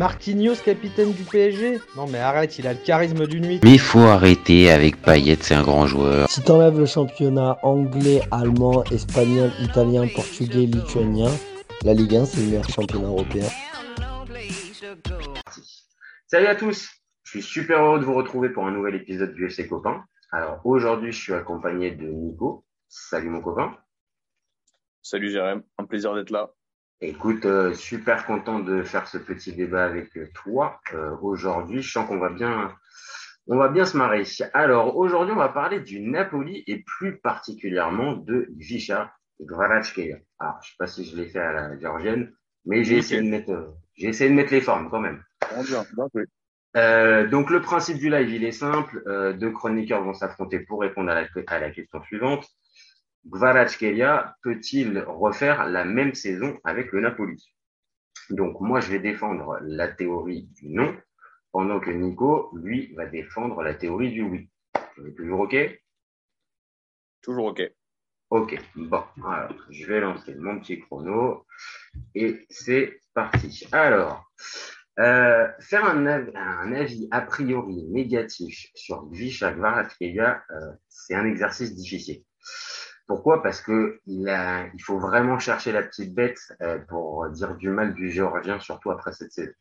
Marquinhos, capitaine du PSG Non mais arrête, il a le charisme d'une nuit. Mais il faut arrêter avec Payet, c'est un grand joueur. Si t'enlèves le championnat anglais, allemand, espagnol, italien, portugais, lituanien, la Ligue 1 c'est le meilleur championnat européen. Salut à tous, je suis super heureux de vous retrouver pour un nouvel épisode du FC Copain. Alors aujourd'hui je suis accompagné de Nico. Salut mon copain. Salut Jérém, un plaisir d'être là. Écoute, euh, super content de faire ce petit débat avec toi euh, aujourd'hui. Je sens qu'on va bien, on va bien se marrer. Alors aujourd'hui, on va parler du Napoli et plus particulièrement de Visha Kvaratskhelia. Alors, je sais pas si je l'ai fait à la georgienne, mais j'ai essayé de mettre, euh, j'ai essayé de mettre les formes quand même. Oui. Euh, donc le principe du live, il est simple. Euh, deux chroniqueurs vont s'affronter pour répondre à la, à la question suivante. Kvaratskhelia peut-il refaire la même saison avec le Napoli? Donc moi, je vais défendre la théorie du non, pendant que Nico, lui, va défendre la théorie du oui. Toujours OK? Toujours OK. Ok, bon, alors je vais lancer mon petit chrono et c'est parti. Alors, euh, faire un, av un, avis a priori négatif sur Visha Kvaratskhelia, euh, c'est un exercice difficile. Pourquoi? Parce que il, faut vraiment chercher la petite bête euh, pour dire du mal du géorgien, surtout après cette saison.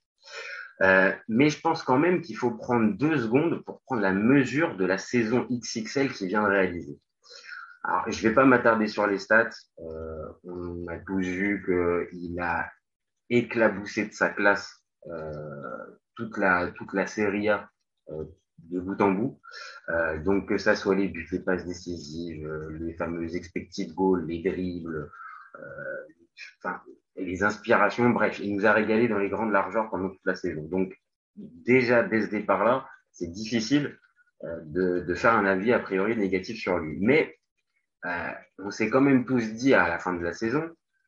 Euh, mais je pense quand même qu'il faut prendre deux secondes pour prendre la mesure de la saison XXL qu'il vient de réaliser. Alors, je vais pas m'attarder sur les stats. Euh, on a tous vu qu'il a éclaboussé de sa classe toute la toute la Serie A de bout en bout. Euh, donc que ça soit les buts, les passes décisives, euh, les fameux expected goals, les dribbles, euh, les inspirations, bref, il nous a régalé dans les grandes largeurs pendant toute la saison. Donc déjà dès ce départ-là, c'est difficile de, de, faire un avis a priori négatif sur lui. Mais on s'est quand même tous dit à la fin de la saison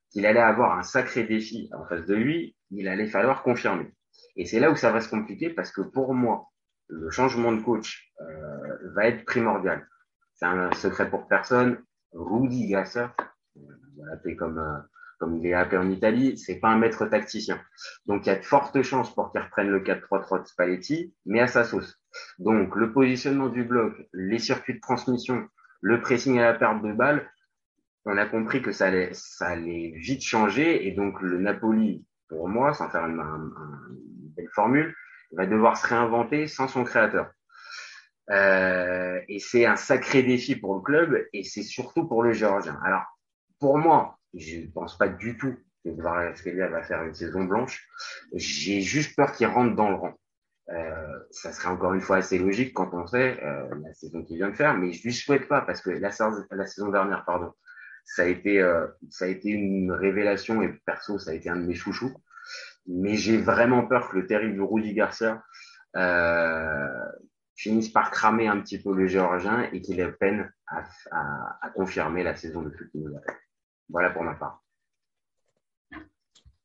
qu'il allait avoir un sacré défi en face de lui, il allait falloir confirmer. Et c'est là où ça va se compliquer parce que pour moi, le changement de coach euh, va être primordial. C'est un secret pour personne. Rudy Gasser, on va comme euh, comme il est appelé en Italie, c'est pas un maître tacticien. Donc il y a de fortes chances pour qu'il reprenne le 4-3-3 de Spalletti, mais à sa sauce. Donc le positionnement du bloc, les circuits de transmission, le pressing à la perte de balle, on a compris que ça allait, ça allait vite changer et donc le Napoli, pour moi, sans faire une, une belle formule, va devoir se réinventer sans son créateur. Euh, et c'est un sacré défi pour le club et c'est surtout pour le Géorgien. Alors, pour moi, je ne pense pas du tout que Kvaratskhelia va faire une saison blanche. J'ai juste peur qu'il rentre dans le rang. Euh, ça serait encore une fois assez logique quand on sait euh, la saison qu'il vient de faire, mais je lui souhaite pas parce que la, la saison dernière, pardon, ça a été euh, ça a été une révélation et perso ça a été un de mes chouchous mais j'ai vraiment peur que le terrible Rudy Garcia euh, finisse par cramer un petit peu le géorgien et qu'il ait peine à, confirmer la saison de foot Voilà pour ma part.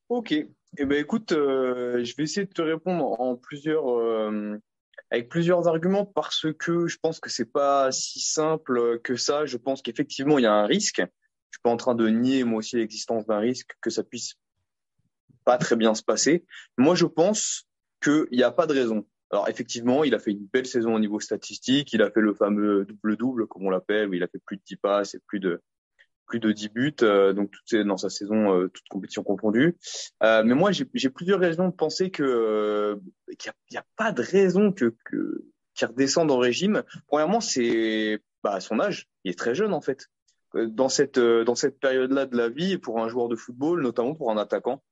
Ok. Eh ben écoute, euh, je vais essayer de te répondre en plusieurs, euh, avec plusieurs arguments parce que je pense que c'est pas si simple que ça. Je pense qu'effectivement il y a un risque. Je suis pas en train de nier moi aussi l'existence d'un risque que ça puisse pas très bien se passer. Moi, je pense qu'il n'y a pas de raison. Alors effectivement, il a fait une belle saison au niveau statistique. Il a fait le fameux double-double, comme on l'appelle, où il a fait plus de 10 passes et plus de plus de 10 buts, euh, donc tout dans sa saison, euh, toute compétition confondue. Euh, mais moi, j'ai plusieurs raisons de penser euh, qu'il n'y a, pas de raison que qu'il redescende en régime. Premièrement, c'est bah, son âge. Il est très jeune en fait. Dans cette dans cette période-là de la vie, pour un joueur de football, notamment pour un attaquant,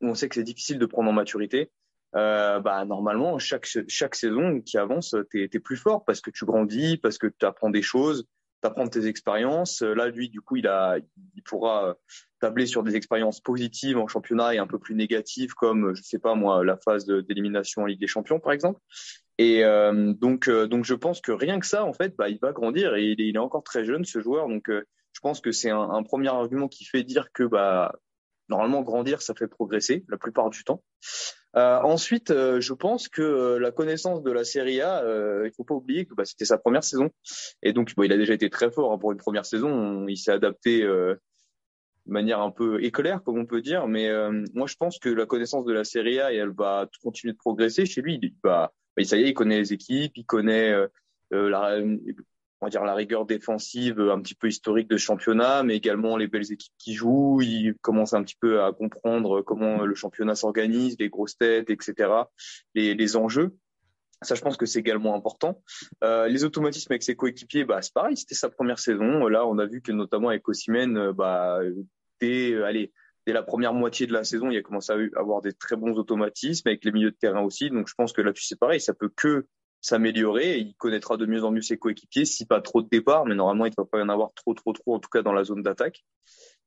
on sait que c'est difficile de prendre en maturité, euh, bah normalement chaque chaque saison qui avance, t'es es plus fort parce que tu grandis, parce que tu apprends des choses, tu apprends tes expériences. Là, lui, du coup, il a, il pourra tabler sur des expériences positives en championnat et un peu plus négatives, comme je sais pas moi, la phase d'élimination en Ligue des Champions, par exemple. Et euh, donc, euh, donc je pense que rien que ça, en fait, bah, il va grandir et il est, il est encore très jeune ce joueur. Donc, euh, je pense que c'est un, un, premier argument qui fait dire que bah normalement grandir ça fait progresser la plupart du temps. Euh, ensuite, euh, je pense que euh, la connaissance de la Serie A, euh, il faut pas oublier que bah, c'était sa première saison et donc bon, il a déjà été très fort hein, pour une première saison. Il s'est adapté de manière un peu éclair, comme on peut dire. Mais euh, moi, je pense que la connaissance de la Serie A, elle va continuer de progresser chez lui. Il, bah, ça y est, il connaît les équipes, il connaît euh, euh, la, on va dire la rigueur défensive un petit peu historique de championnat, mais également les belles équipes qui jouent. Il commence un petit peu à comprendre comment le championnat s'organise, les grosses têtes, etc., les, les enjeux. Ça, je pense que c'est également important. Euh, les automatismes avec ses coéquipiers, bah, c'est pareil, c'était sa première saison. Là, on a vu que notamment avec Osimhen, bah, dès, allez, dès la première moitié de la saison, il a commencé à avoir des très bons automatismes avec les milieux de terrain aussi. Donc, je pense que là-dessus, c'est pareil, ça peut que s'améliorer. Il connaîtra de mieux en mieux ses coéquipiers, si pas trop de départ, mais normalement, il ne va pas y en avoir trop, trop, trop, en tout cas dans la zone d'attaque.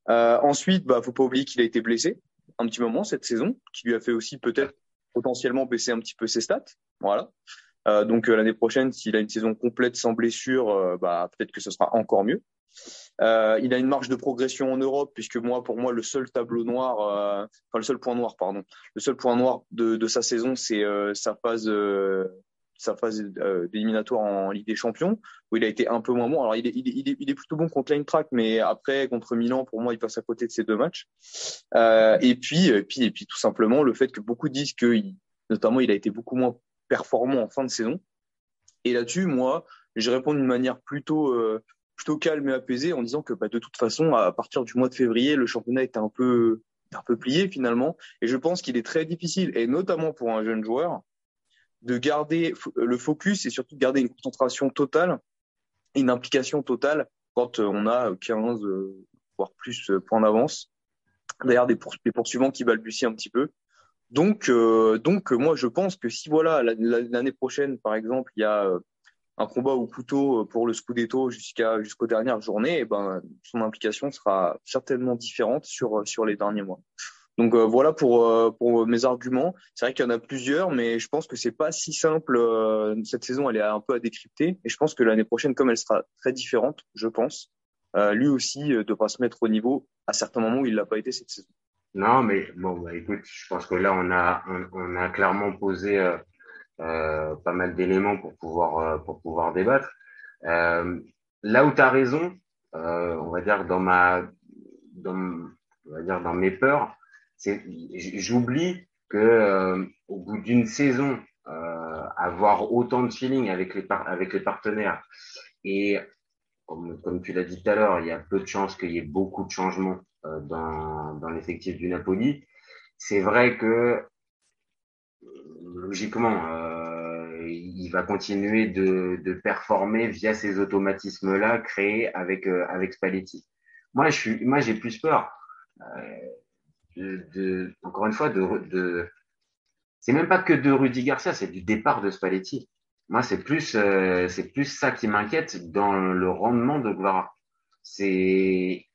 Euh, ensuite, bah, faut pas oublier qu'il a été blessé un petit moment cette saison, qui lui a fait aussi peut-être potentiellement baisser un petit peu ses stats. Voilà. Euh, donc euh, l'année prochaine, s'il a une saison complète sans blessure, euh, bah, peut-être que ce sera encore mieux. Euh, il a une marge de progression en Europe, puisque moi, pour moi, le seul tableau noir, euh, enfin le seul point noir, pardon, le seul point noir de, de sa saison, c'est sa phase sa phase euh, d'éliminatoire en Ligue des Champions, où il a été un peu moins bon. Alors, il est, plutôt bon contre l'Eintracht, mais après, contre Milan, pour moi, il passe à côté de ces deux matchs. Euh, et, puis, et, puis, et puis, tout simplement, le fait que beaucoup disent que, notamment, il a été beaucoup moins performant en fin de saison. Et là-dessus, moi, je réponds d'une manière plutôt, euh, plutôt calme et apaisée en disant que bah, de toute façon, à partir du mois de février, le championnat était un peu, un peu plié finalement. Et je pense qu'il est très difficile, et notamment pour un jeune joueur, de garder le focus et surtout de garder une concentration totale, une implication totale quand euh, on a 15, euh, voire plus euh, points d'avance. D'ailleurs, des, poursuivants qui balbutient un petit peu. Donc, donc moi, je pense que si voilà l'année prochaine, par exemple, il y a un combat au couteau pour le Scudetto jusqu'à jusqu'aux dernières journées, eh ben son implication sera certainement différente sur sur les derniers mois. Donc euh, voilà pour, euh, pour mes arguments. C'est vrai qu'il y en a plusieurs, mais je pense que c'est pas si simple. Euh, cette saison, elle est un peu à décrypter, et je pense que l'année prochaine, comme elle sera très différente, je pense, lui aussi devra se mettre au niveau à certains moments où il l'a pas été cette saison. Non, mais bon, bah, écoute, je pense que là, on a, on, a clairement posé euh, pas mal d'éléments pour pouvoir, pour pouvoir débattre. Euh, là où tu as raison, euh, on va dire dans ma, dans, on va dire dans mes peurs, j'oublie que euh, au bout d'une saison, euh, avoir autant de feeling avec les, partenaires et comme, tu l'as dit tout à l'heure, il y a peu de chances qu'il y ait beaucoup de changements euh, dans, l'effectif du Napoli. C'est vrai que logiquement, il va continuer de, performer via ces automatismes-là créés avec avec Spalletti. Moi, je suis, j'ai plus peur. Encore une fois, de, c'est même pas que de Rudy Garcia, c'est du départ de Spalletti. Moi, c'est plus, euh, c'est plus ça qui m'inquiète dans le rendement de Guevara. C'est,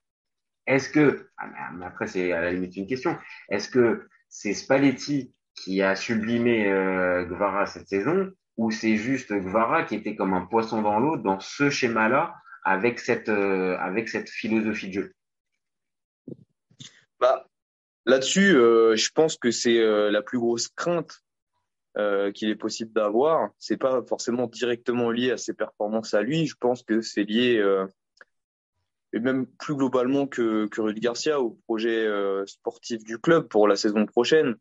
est-ce que, ah, après c'est à la limite une question, est-ce que c'est Spalletti qui a sublimé euh, Guevara cette saison, ou c'est juste Guevara qui était comme un poisson dans l'eau dans ce schéma-là avec cette, euh, avec cette philosophie de jeu? Bah, Là-dessus, euh, je pense que c'est euh, la plus grosse crainte euh, qu'il est possible d'avoir. C'est pas forcément directement lié à ses performances à lui. Je pense que c'est lié, et même plus globalement que, que Rudy Garcia, au projet sportif du club pour la saison prochaine.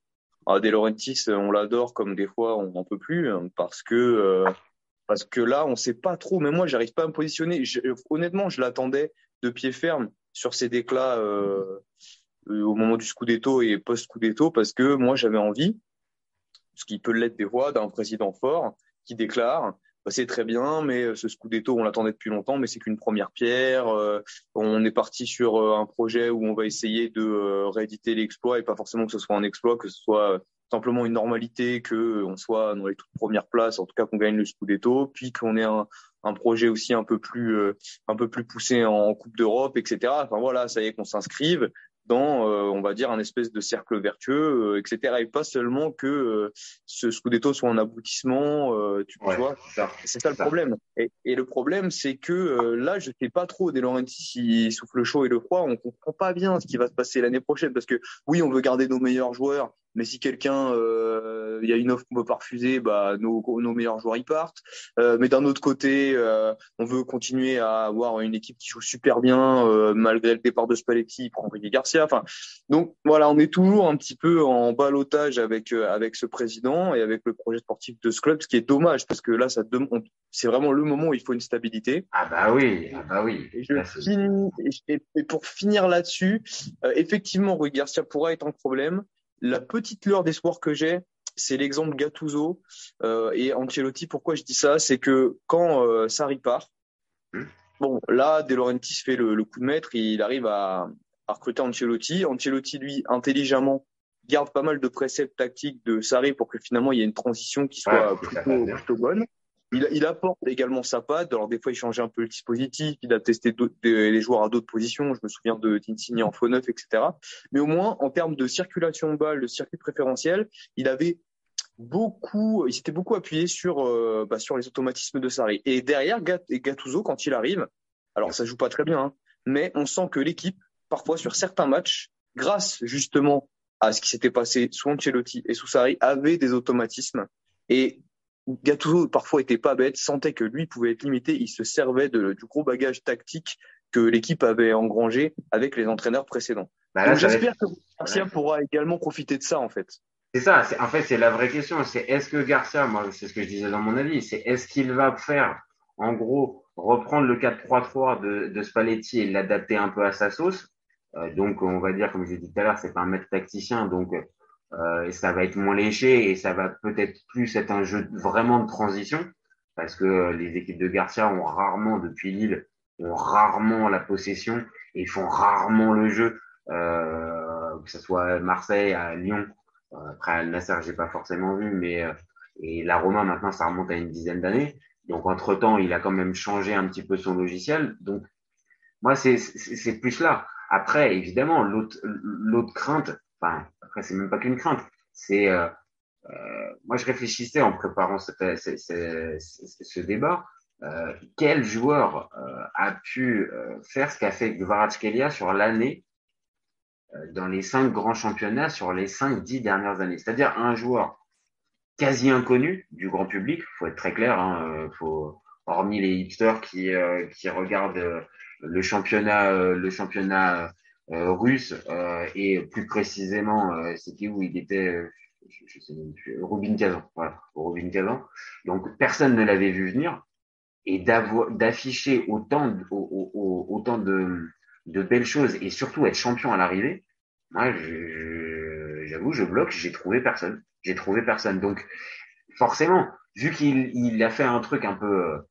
Ah, De Laurentiis, on l'adore comme des fois on n'en peut plus hein, parce que parce que là, on sait pas trop. Mais moi, j'arrive pas à me positionner. honnêtement, je l'attendais de pied ferme sur ces déclats au moment du Scudetto et post-Scudetto parce que moi j'avais envie, ce qui peut l'être des fois, d'un président fort qui déclare bah, c'est très bien, mais euh, ce Scudetto, on l'attendait depuis longtemps, mais c'est qu'une première pierre. Euh, on est parti sur un projet où on va essayer de rééditer l'exploit et pas forcément que ce soit un exploit, que ce soit simplement une normalité, que on soit dans les toutes premières places, en tout cas qu'on gagne le Scudetto, puis qu'on ait un, un projet aussi un peu plus un peu plus poussé en Coupe d'Europe, etc. Enfin voilà, ça y est qu'on s'inscrive dans, euh, on va dire, un espèce de cercle vertueux, euh, etc. Et pas seulement que euh, ce Scudetto soit un aboutissement, tu, vois. C'est ça, le problème. Et, et le problème, c'est que là, je sais pas trop des Laurentiis s'il souffle le chaud et le froid. On comprend pas bien ce qui va se passer l'année prochaine parce que oui, on veut garder nos meilleurs joueurs, mais si quelqu'un, euh, il y a une offre qu'on peut pas refuser, bah nos, nos meilleurs joueurs y partent. Euh, mais d'un autre côté, euh, on veut continuer à avoir une équipe qui joue super bien malgré le départ de Spalletti, prend Ricky Garcia. Enfin, donc voilà, on est toujours un petit peu en balotage avec avec ce président et avec le projet sportif de ce club, ce qui est dommage parce que là, ça demande, c'est vraiment le moment où il faut une stabilité. Ah bah oui, ah bah oui. Et, je finis, et, pour finir là-dessus, effectivement, Rui Garcia pourra être un problème. La petite lueur d'espoir que j'ai, c'est l'exemple Gattuso euh, et Ancelotti. Pourquoi je dis ça? C'est que quand euh, Sarri part, bon, là, De Laurentiis fait le, coup de maître, il arrive à, recruter Ancelotti. Ancelotti, lui, intelligemment, garde pas mal de préceptes tactiques de Sarri pour que finalement il y ait une transition qui soit plutôt bonne. Il, il, apporte également sa patte. Alors des fois, il changeait un peu le dispositif. Il a testé les joueurs à d'autres positions. Je me souviens de d'Insigne en faux neuf, etc. Mais au moins, en termes de circulation de balle, de circuit préférentiel, il avait beaucoup, il s'était beaucoup appuyé sur euh, bah, sur les automatismes de Sarri. Et derrière, Gattuso, quand il arrive, alors ça joue pas très bien, hein, mais on sent que l'équipe, parfois sur certains matchs, grâce justement à ce qui s'était passé sous Ancelotti et sous Sarri, avait des automatismes. Et Gattuso parfois était pas bête, sentait que lui pouvait être limité, il se servait de, du gros bagage tactique que l'équipe avait engrangé avec les entraîneurs précédents. Bah j'espère que Garcia pourra également profiter de ça en fait. C'est ça, en fait c'est la vraie question, c'est est-ce que Garcia, moi c'est ce que je disais dans mon avis, c'est est-ce qu'il va faire en gros reprendre le 4-3-3 de, de Spalletti et l'adapter un peu à sa sauce? Euh, donc on va dire comme je l'ai dit tout à l'heure, c'est pas un maître tacticien, donc euh, et ça va être moins léché et ça va peut-être plus être un jeu vraiment de transition parce que les équipes de Garcia ont rarement depuis Lille ont rarement la possession et font rarement le jeu. Euh, que ce soit Marseille à Lyon euh, après Al Nasser j'ai pas forcément vu mais euh, et la Roma maintenant ça remonte à une dizaine d'années. Donc entre temps il a quand même changé un petit peu son logiciel. Donc moi c'est c'est plus là. Après évidemment l'autre l'autre crainte enfin c'est même pas qu'une crainte, c'est euh, euh, moi je réfléchissais en préparant ce, débat, euh, quel joueur a pu faire ce qu'a fait Kvaratskhelia sur l'année dans les cinq grands championnats sur les cinq dix dernières années, c'est-à-dire un joueur quasi inconnu du grand public, faut être très clair, hein, faut hormis les hipsters qui qui regardent le championnat le championnat russe euh, et plus précisément euh, c'était où il était je, sais Rubin Kazan voilà Rubin Kazan. Donc personne ne l'avait vu venir et d'afficher autant autant de, de belles choses et surtout être champion à l'arrivée moi j'avoue je, je bloque j'ai trouvé personne j'ai trouvé personne. Donc forcément vu qu'il il a fait un truc un peu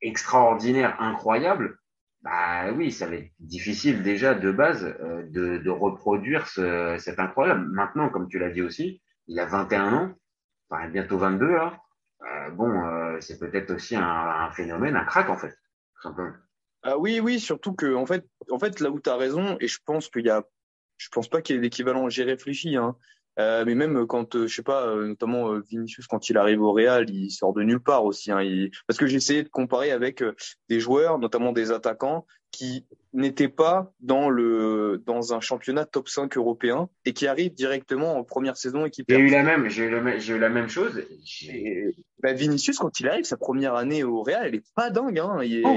extraordinaire incroyable bah oui, ça va être difficile déjà de base euh, de, reproduire ce, cet incroyable. Maintenant, comme tu l'as dit aussi, il a 21 ans, enfin bientôt 22 là. Euh, bon, euh, c'est peut-être aussi un, phénomène, un crack en fait, tout. Ah oui, oui, surtout que en fait, en fait là où tu as raison, et je pense qu'il y a, je pense pas qu'il y ait l'équivalent. J'ai réfléchi, hein, euh, mais même quand, euh, je sais pas, euh, notamment Vinicius, quand il arrive au Real, il sort de nulle part aussi. Hein, il... Parce que j'ai essayé de comparer avec des joueurs, notamment des attaquants, qui n'étaient pas dans le dans un championnat top 5 européen et qui arrivent directement en première saison et qui J'ai eu la même, j'ai eu, la même chose. Bah, Vinicius, quand il arrive, sa première année au Real, elle est pas dingue. Hein. Il, oh,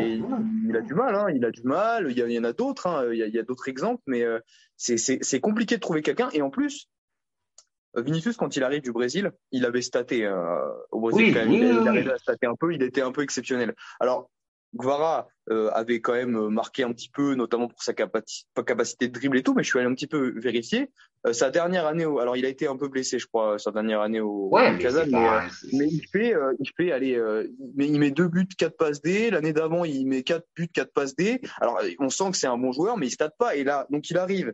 il, a du mal, hein. il a du mal. Il y, en a d'autres. Il y a, a d'autres exemples, mais c'est compliqué de trouver quelqu'un. Et en plus, euh, Vinicius, quand il arrive du Brésil, il avait staté euh, au Brésil quand même. il, arrivait à stater un peu, il était un peu exceptionnel. Alors, Guevara euh, avait quand même marqué un petit peu, notamment pour sa capacité de dribble et tout, mais je suis allé un petit peu vérifier. sa dernière année, au, alors il a été un peu blessé, je crois, sa dernière année au, ouais, mais, il fait, il fait, allez, mais il met deux buts, quatre passes D. L'année d'avant, il met quatre buts, quatre passes D. Alors, on sent que c'est un bon joueur, mais il stade pas. Et là, donc il arrive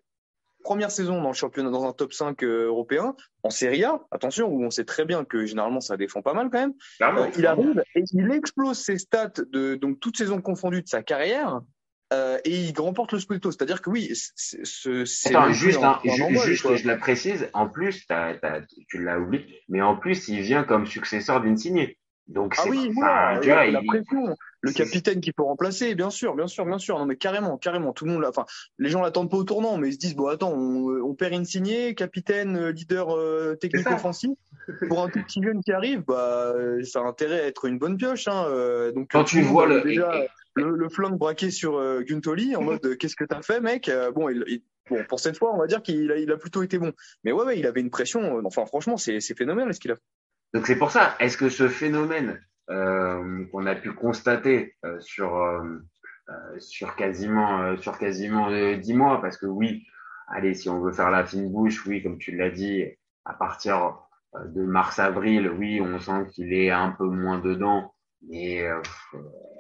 première saison dans le championnat, dans un top 5 euh, européen, en Serie A, attention, où on sait très bien que généralement ça défend pas mal quand même. Euh, il arrive et il explose ses stats de donc toutes saisons confondues de sa carrière. Euh, et il remporte le Scudetto, c'est-à-dire que oui, c'est juste, hein, juste que je la précise. En plus, tu l'as oublié, mais en plus, il vient comme successeur d'Insigne. Donc, ah oui, voilà, tu vois, la il- pression, le capitaine qui peut remplacer, bien sûr, bien sûr, bien sûr. Non mais carrément, carrément, tout le monde. l'a- Enfin, les gens l'attendent pas au tournant, mais ils se disent bon attends, on, on perd Insigné, capitaine, euh, leader euh, technique offensif. Pour un tout petit jeune qui arrive, bah euh, ça a intérêt à être une bonne pioche. Hein, euh, donc Quand euh, tu vois le- déjà et- le, le flingue braqué sur euh, Guntoli en mode euh, qu'est-ce que t'as fait mec Euh, Bon, il, il- bon pour cette fois, on va dire qu'il a, il a plutôt été bon. Mais ouais, ouais, il avait une pression. euh, Enfin, franchement, c'est c'est phénoménal ce qu'il a fait. Donc c'est pour ça, est-ce que ce phénomène euh, qu'on a pu constater euh, sur euh, euh, sur quasiment euh, sur quasiment euh, dix mois, parce que oui, allez, si on veut faire la fine bouche, oui, comme tu l'as dit, à partir euh, de mars-avril, oui, on sent qu'il est un peu moins dedans, mais euh,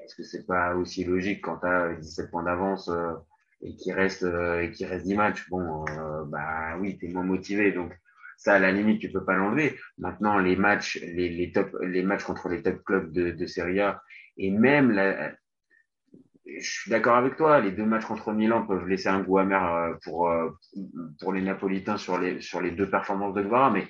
est-ce que c'est pas aussi logique quand tu as 17 points d'avance euh, et qu'il reste euh, et qu'il reste 10 matchs, bon, euh, bah oui, t'es moins motivé, donc ça à la limite tu peux pas l'enlever. Maintenant les matchs, les, top, les matchs contre les top clubs de, Serie A et même la, je suis d'accord avec toi, les deux matchs contre Milan peuvent laisser un goût amer euh, pour euh, pour les Napolitains sur les sur les deux performances de Guevara, mais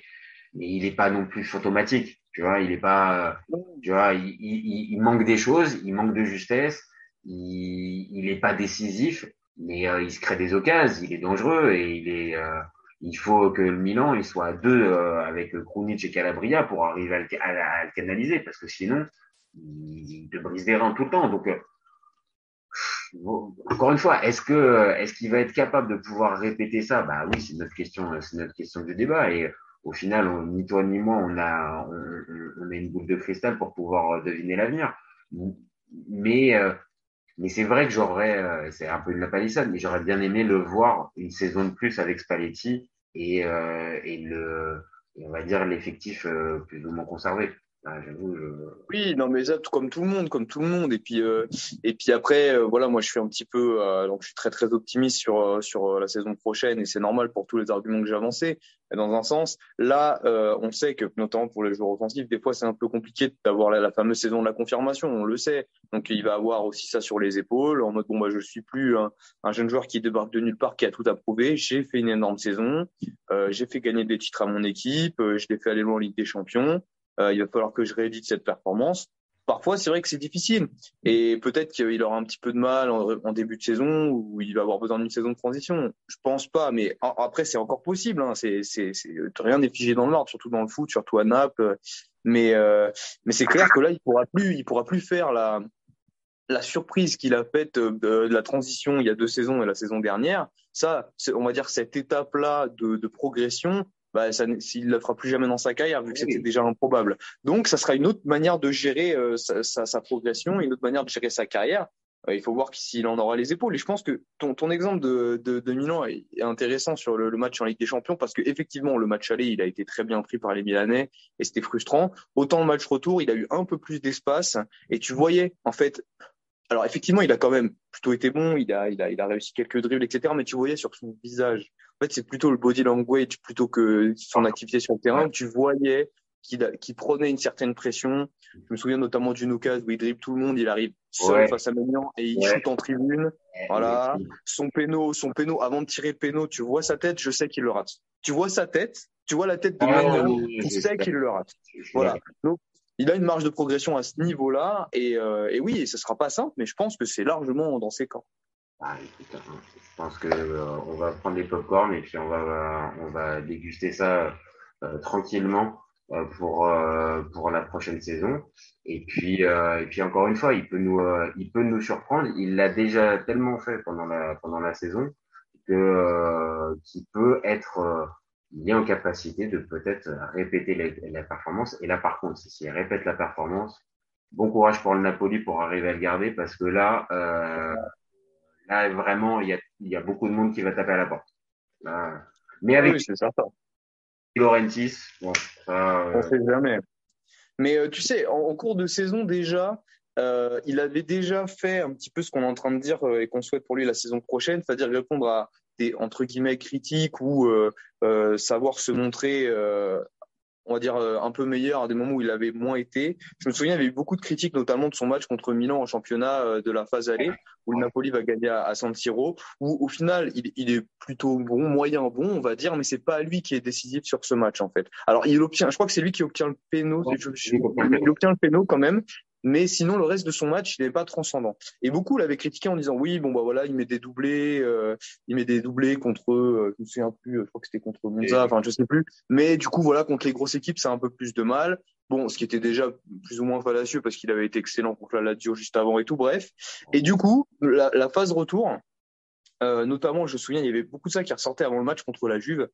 il est pas non plus automatique, tu vois, il est pas, euh, tu vois, il, manque des choses, il manque de justesse, il il est pas décisif, mais il se crée des occasions, il est dangereux et il est il faut que le Milan il soit à deux euh, avec Krunic et Calabria pour arriver à le, à, le canaliser parce que sinon il, te brise des reins tout le temps donc euh, encore une fois, est-ce que est-ce qu'il va être capable de pouvoir répéter ça? Bah oui, c'est notre question, c'est notre question du débat. Et au final, ni toi ni moi, on a on, on, a une boule de cristal pour pouvoir deviner l'avenir. Mais euh, mais c'est vrai que j'aurais, euh, c'est un peu une lapalissade, mais j'aurais bien aimé le voir une saison de plus avec Spalletti et euh, et le on va dire l'effectif euh, plus ou moins conservé. Ah. Oui, non, mais ça, comme tout le monde, comme tout le monde. Et puis, euh, et puis après, euh, voilà, moi, je suis un petit peu, euh, donc, je suis très, très optimiste sur euh, sur la saison prochaine, et c'est normal pour tous les arguments que j'ai avancés. Dans un sens, là, euh, on sait que, notamment pour les joueurs offensifs, des fois, c'est un peu compliqué d'avoir la, fameuse saison de la confirmation. On le sait. Donc, il va avoir aussi ça sur les épaules, en mode bon, bah, je suis plus un, un jeune joueur qui débarque de nulle part, qui a tout approuvé. J'ai fait une énorme saison. Euh, j'ai fait gagner des titres à mon équipe. je l'ai fait aller loin en Ligue des Champions. Euh, il va falloir que je réédite cette performance. Parfois, c'est vrai que c'est difficile. Et peut-être qu'il aura un petit peu de mal en, début de saison ou il va avoir besoin d'une saison de transition. Je pense pas, mais après, c'est encore possible. Hein. C'est, rien n'est figé dans le marbre, surtout dans le foot, surtout à Naples. Mais, euh, mais c'est clair que là, il pourra plus, il pourra plus faire la, surprise qu'il a faite de, de la transition il y a deux saisons et la saison dernière. Ça, on va dire cette étape-là de progression, bah, ça, il ne le fera plus jamais dans sa carrière vu que c'était déjà improbable. Donc, ça sera une autre manière de gérer euh, sa, sa, sa, progression, une autre manière de gérer sa carrière. Euh, il faut voir s'il en aura les épaules. Et je pense que ton, ton exemple de, de, de Milan est, est intéressant sur le, le, match en Ligue des Champions parce que effectivement, le match aller, il a été très bien pris par les Milanais et c'était frustrant. Autant le match retour, il a eu un peu plus d'espace et tu voyais en fait. Alors effectivement, il a quand même plutôt été bon, il a, il a, il a réussi quelques dribbles, etc. Mais tu voyais sur son visage, en fait, c'est plutôt le body language plutôt que son activité sur le terrain. Tu voyais qu'il qu prenait une certaine pression. Je me souviens notamment d'une occasion où il dribble tout le monde, il arrive seul ouais. face à Maignan et il ouais. shoot en tribune. Voilà. Son péno, son péno, avant de tirer le péno, tu vois sa tête, je sais qu'il le rate. Tu vois sa tête, tu vois la tête de Maignan, tu sais qu'il le rate. Voilà. Donc, il a une marge de progression à ce niveau-là et, euh, oui, ce sera pas simple, mais je pense que c'est largement dans ses camps. Ah, je pense que euh, va prendre des popcorn et puis on va on va déguster ça euh, tranquillement pour pour la prochaine saison. Et puis et puis encore une fois, il peut nous il peut nous surprendre. Il l'a déjà tellement fait pendant la pendant la saison qu'il peut être il est en capacité de peut-être répéter la, la performance. Et là, par contre, s'il répète la performance, bon courage pour le Napoli pour arriver à le garder parce que là, euh, là vraiment, il y a, il y a beaucoup de monde qui va taper à la porte. Là, mais avec oui, c'est certain. Laurentis, bon, ça, euh... on sait jamais. Mais euh, tu sais, en, en, cours de saison déjà, euh, il avait déjà fait un petit peu ce qu'on est en train de dire euh, et qu'on souhaite pour lui la saison prochaine, c'est-à-dire répondre à des entre guillemets critiques ou euh, savoir se montrer on va dire, euh, un peu meilleur à des moments où il avait moins été. Je me souviens, il y avait eu beaucoup de critiques, notamment de son match contre Milan en championnat euh, de la phase allée, où le Napoli va gagner à, San Siro, où au final, il, est plutôt bon, moyen bon, on va dire, mais c'est pas lui qui est décisif sur ce match, en fait. Alors, il obtient, je crois que c'est lui qui obtient le péno, il obtient le péno quand même, mais sinon le reste de son match il n'est pas transcendant. Et beaucoup l'avaient critiqué en disant oui bon bah voilà il met des doublés euh, il met des doublés contre euh, je me souviens plus je crois que c'était contre Monza enfin je sais plus. Mais du coup voilà contre les grosses équipes c'est un peu plus de mal. Bon ce qui était déjà plus ou moins fallacieux parce qu'il avait été excellent contre la Lazio juste avant et tout bref. Et du coup la, la phase retour euh, notamment je me souviens il y avait beaucoup de ça qui ressortait avant le match contre la Juve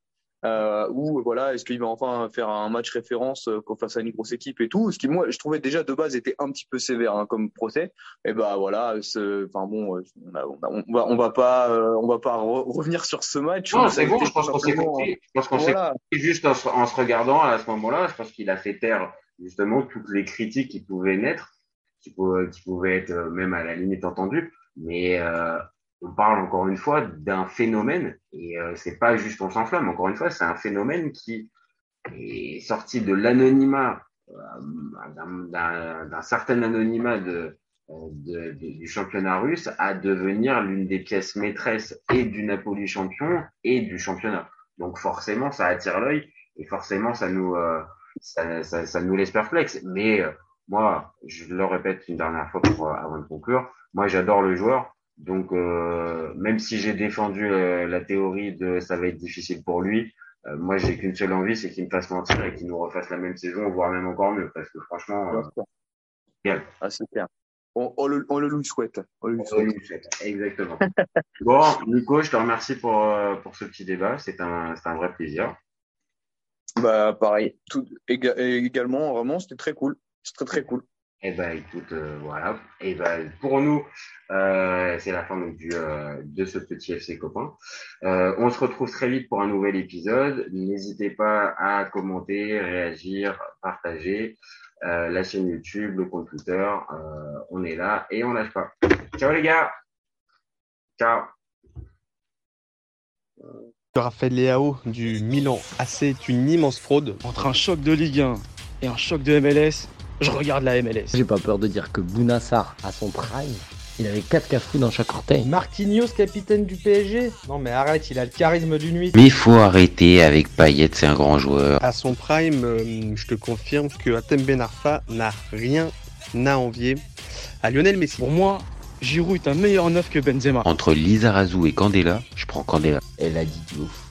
euh, ou voilà, est-ce qu'il va enfin faire un match référence euh, face à une grosse équipe et tout, ce qui moi je trouvais déjà de base était un petit peu sévère hein, comme procès. Et ben voilà, enfin bon, euh, on, a, on, va on va pas euh, on va pas revenir sur ce match. Non, c'est bon, je pense qu'on s'est compris. Je pense qu'on s'est juste en, se regardant à ce moment-là, je pense qu'il a fait taire justement toutes les critiques qui pouvaient naître, qui pouvaient, qui pouvaient être même à la limite entendues, mais euh, on parle encore une fois d'un phénomène et euh, c'est pas juste on s'enflamme. Encore une fois, c'est un phénomène qui est sorti de l'anonymat, euh, d'un certain anonymat de, de, du championnat russe à devenir l'une des pièces maîtresses et du Napoli champion et du championnat. Donc forcément, ça attire l'œil et forcément, ça nous euh, ça, ça, ça, nous laisse perplexe. Mais euh, moi, je le répète une dernière fois avant de conclure, moi j'adore le joueur donc, euh, même si j'ai défendu euh, la théorie de ça va être difficile pour lui, euh, moi j'ai qu'une seule envie, c'est qu'il me fasse mentir et qu'il nous refasse la même saison, voire même encore mieux, parce que franchement, bien. Ah, c'est clair. On, on, le, on, le, lui souhaite. On le lui souhaite. Exactement. bon, Nico, je te remercie pour, pour ce petit débat. C'est un, un vrai plaisir. Bah, pareil. Tout, également, vraiment, c'était très cool. C'est très, très cool. Eh ben, écoute, euh, voilà. Et ben, pour nous, euh, c'est la fin donc, du, euh, de ce petit FC copain. Euh, on se retrouve très vite pour un nouvel épisode. N'hésitez pas à commenter, réagir, partager la chaîne YouTube, le compte Twitter. on est là et on lâche pas. Ciao les gars. Ciao. Raphaël Leao du Milan AC est une immense fraude. Entre un choc de Ligue 1 et un choc de MLS, je regarde la MLS. J'ai pas peur de dire que Bounassar, à son prime, il avait 4 cafous dans chaque orteil. Marquinhos, capitaine du PSG Non mais arrête, il a le charisme d'une nuit. Mais il faut arrêter avec Payet, c'est un grand joueur. À son prime, euh, je te confirme que Atem Ben Arfa n'a rien à envier à Lionel Messi. Pour moi, Giroud est un meilleur neuf que Benzema. Entre Lizarazu et Candela, je prends Candela. Elle a dit du ouf.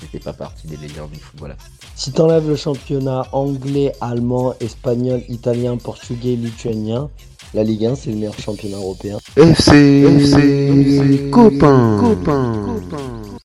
C'était pas partie des légendes du football. Si t'enlèves le championnat anglais, allemand, espagnol, italien, portugais, lituanien, la Ligue 1 c'est le meilleur championnat européen. FC, FC, copain, copain. copain.